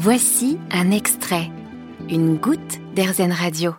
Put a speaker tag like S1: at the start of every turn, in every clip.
S1: Voici un extrait, une goutte d'Airzen Radio.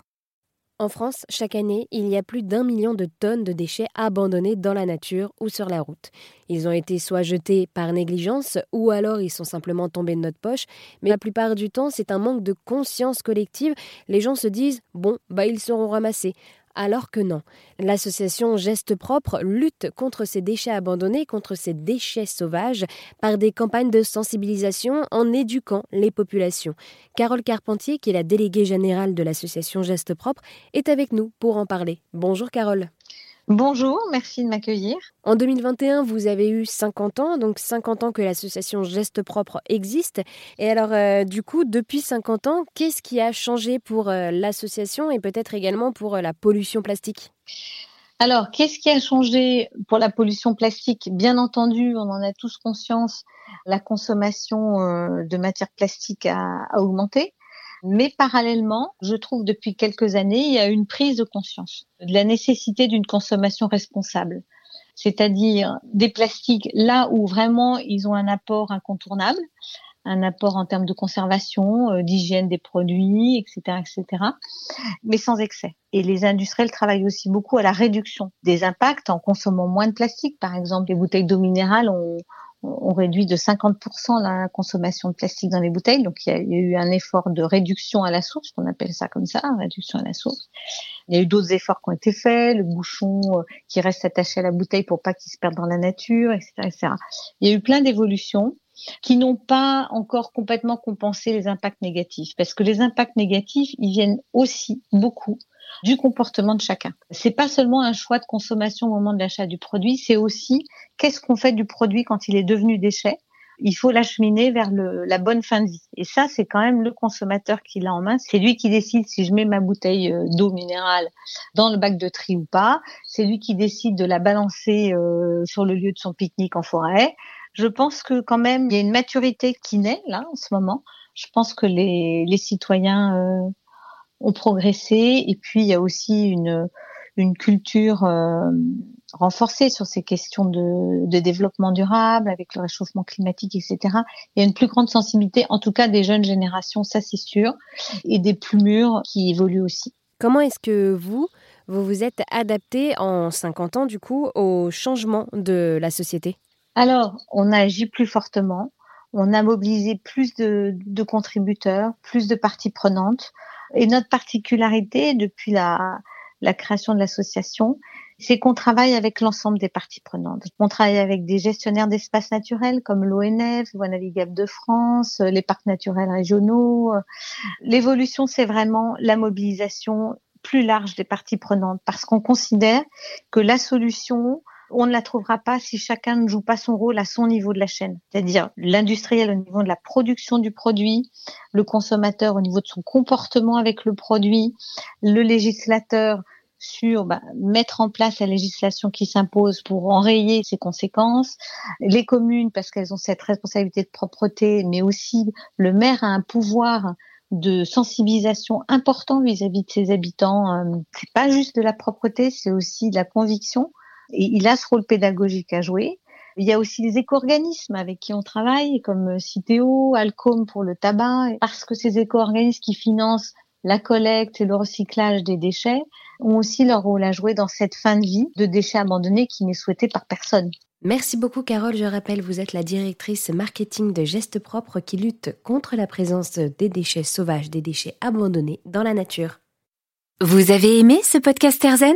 S2: En France, chaque année, il y a plus d'un million de tonnes de déchets abandonnés dans la nature ou sur la route. Ils ont été soit jetés par négligence ou alors ils sont simplement tombés de notre poche, mais la plupart du temps, c'est un manque de conscience collective. Les gens se disent bon, bah ils seront ramassés alors que non. L'association Geste Propre lutte contre ces déchets abandonnés, contre ces déchets sauvages, par des campagnes de sensibilisation en éduquant les populations. Carole Carpentier, qui est la déléguée générale de l'association Geste Propre, est avec nous pour en parler. Bonjour Carole.
S3: Bonjour, merci de m'accueillir.
S2: En 2021, vous avez eu 50 ans, donc 50 ans que l'association Geste Propre existe. Et alors, euh, du coup, depuis 50 ans, qu'est-ce qui a changé pour euh, l'association et peut-être également pour euh, la pollution plastique?
S3: Alors, qu'est-ce qui a changé pour la pollution plastique? Bien entendu, on en a tous conscience, la consommation de matières plastiques a augmenté. Mais parallèlement, je trouve depuis quelques années, il y a une prise de conscience de la nécessité d'une consommation responsable. C'est-à-dire des plastiques là où vraiment ils ont un apport incontournable, un apport en termes de conservation, euh, d'hygiène des produits, etc., etc., mais sans excès. Et les industriels travaillent aussi beaucoup à la réduction des impacts en consommant moins de plastique. Par exemple, les bouteilles d'eau minérale ont, on réduit de 50% la consommation de plastique dans les bouteilles. Donc, il y, a, eu un effort de réduction à la source, on appelle ça comme ça, réduction à la source. Il y a eu d'autres efforts qui ont été faits, le bouchon euh, qui reste attaché à la bouteille pour pas qu'il se perde dans la nature, etc., etc. Il y a eu plein d'évolutions qui n'ont pas encore complètement compensé les impacts négatifs, parce que les impacts négatifs, ils viennent aussi beaucoup du comportement de chacun. C'est pas seulement un choix de consommation au moment de l'achat du produit, c'est aussi qu'est-ce qu'on fait du produit quand il est devenu déchet. Il faut l'acheminer vers le, la bonne fin de vie. Et ça, c'est quand même le consommateur qui l'a en main. C'est lui qui décide si je mets ma bouteille euh, d'eau minérale dans le bac de tri ou pas. C'est lui qui décide de la balancer euh, sur le lieu de son pique-nique en forêt. Je pense que quand même, il y a une maturité qui naît là en ce moment. Je pense que les, les citoyens euh, ont progressé. Et puis, il y a aussi une, une culture euh, renforcée sur ces questions de, de, développement durable, avec le réchauffement climatique, etc. Il y a une plus grande sensibilité, en tout cas des jeunes générations, ça c'est sûr, et des plus mûrs qui évoluent aussi.
S2: Comment est-ce que vous, vous vous êtes adapté en 50 ans, du coup, au changement de la société?
S3: Alors, on a agi plus fortement. On a mobilisé plus de, de contributeurs, plus de parties prenantes. Et notre particularité depuis la, la création de l'association, c'est qu'on travaille avec l'ensemble des parties prenantes. On travaille avec des gestionnaires d'espaces naturels comme l'ONF, Voie navigable de France, les parcs naturels régionaux. L'évolution, c'est vraiment la mobilisation plus large des parties prenantes parce qu'on considère que la solution, on ne la trouvera pas si chacun ne joue pas son rôle à son niveau de la chaîne. C'est-à-dire l'industriel au niveau de la production du produit, le consommateur au niveau de son comportement avec le produit, le législateur sur bah, mettre en place la législation qui s'impose pour enrayer ses conséquences, les communes parce qu'elles ont cette responsabilité de propreté, mais aussi le maire a un pouvoir de sensibilisation important vis-à-vis de ses habitants. Euh, c'est pas juste de la propreté, c'est aussi de la conviction. Et il a ce rôle pédagogique à jouer. Il y a aussi les éco-organismes avec qui on travaille, comme Citeo, Alcom pour le tabac, parce que ces éco-organismes qui financent la collecte et le recyclage des déchets ont aussi leur rôle à jouer dans cette fin de vie de déchets abandonnés qui n'est souhaitée par personne.
S2: Merci beaucoup Carole. Je rappelle, vous êtes la directrice marketing de Gestes Propres qui lutte contre la présence des déchets sauvages, des déchets abandonnés dans la nature.
S1: Vous avez aimé ce podcast Erzen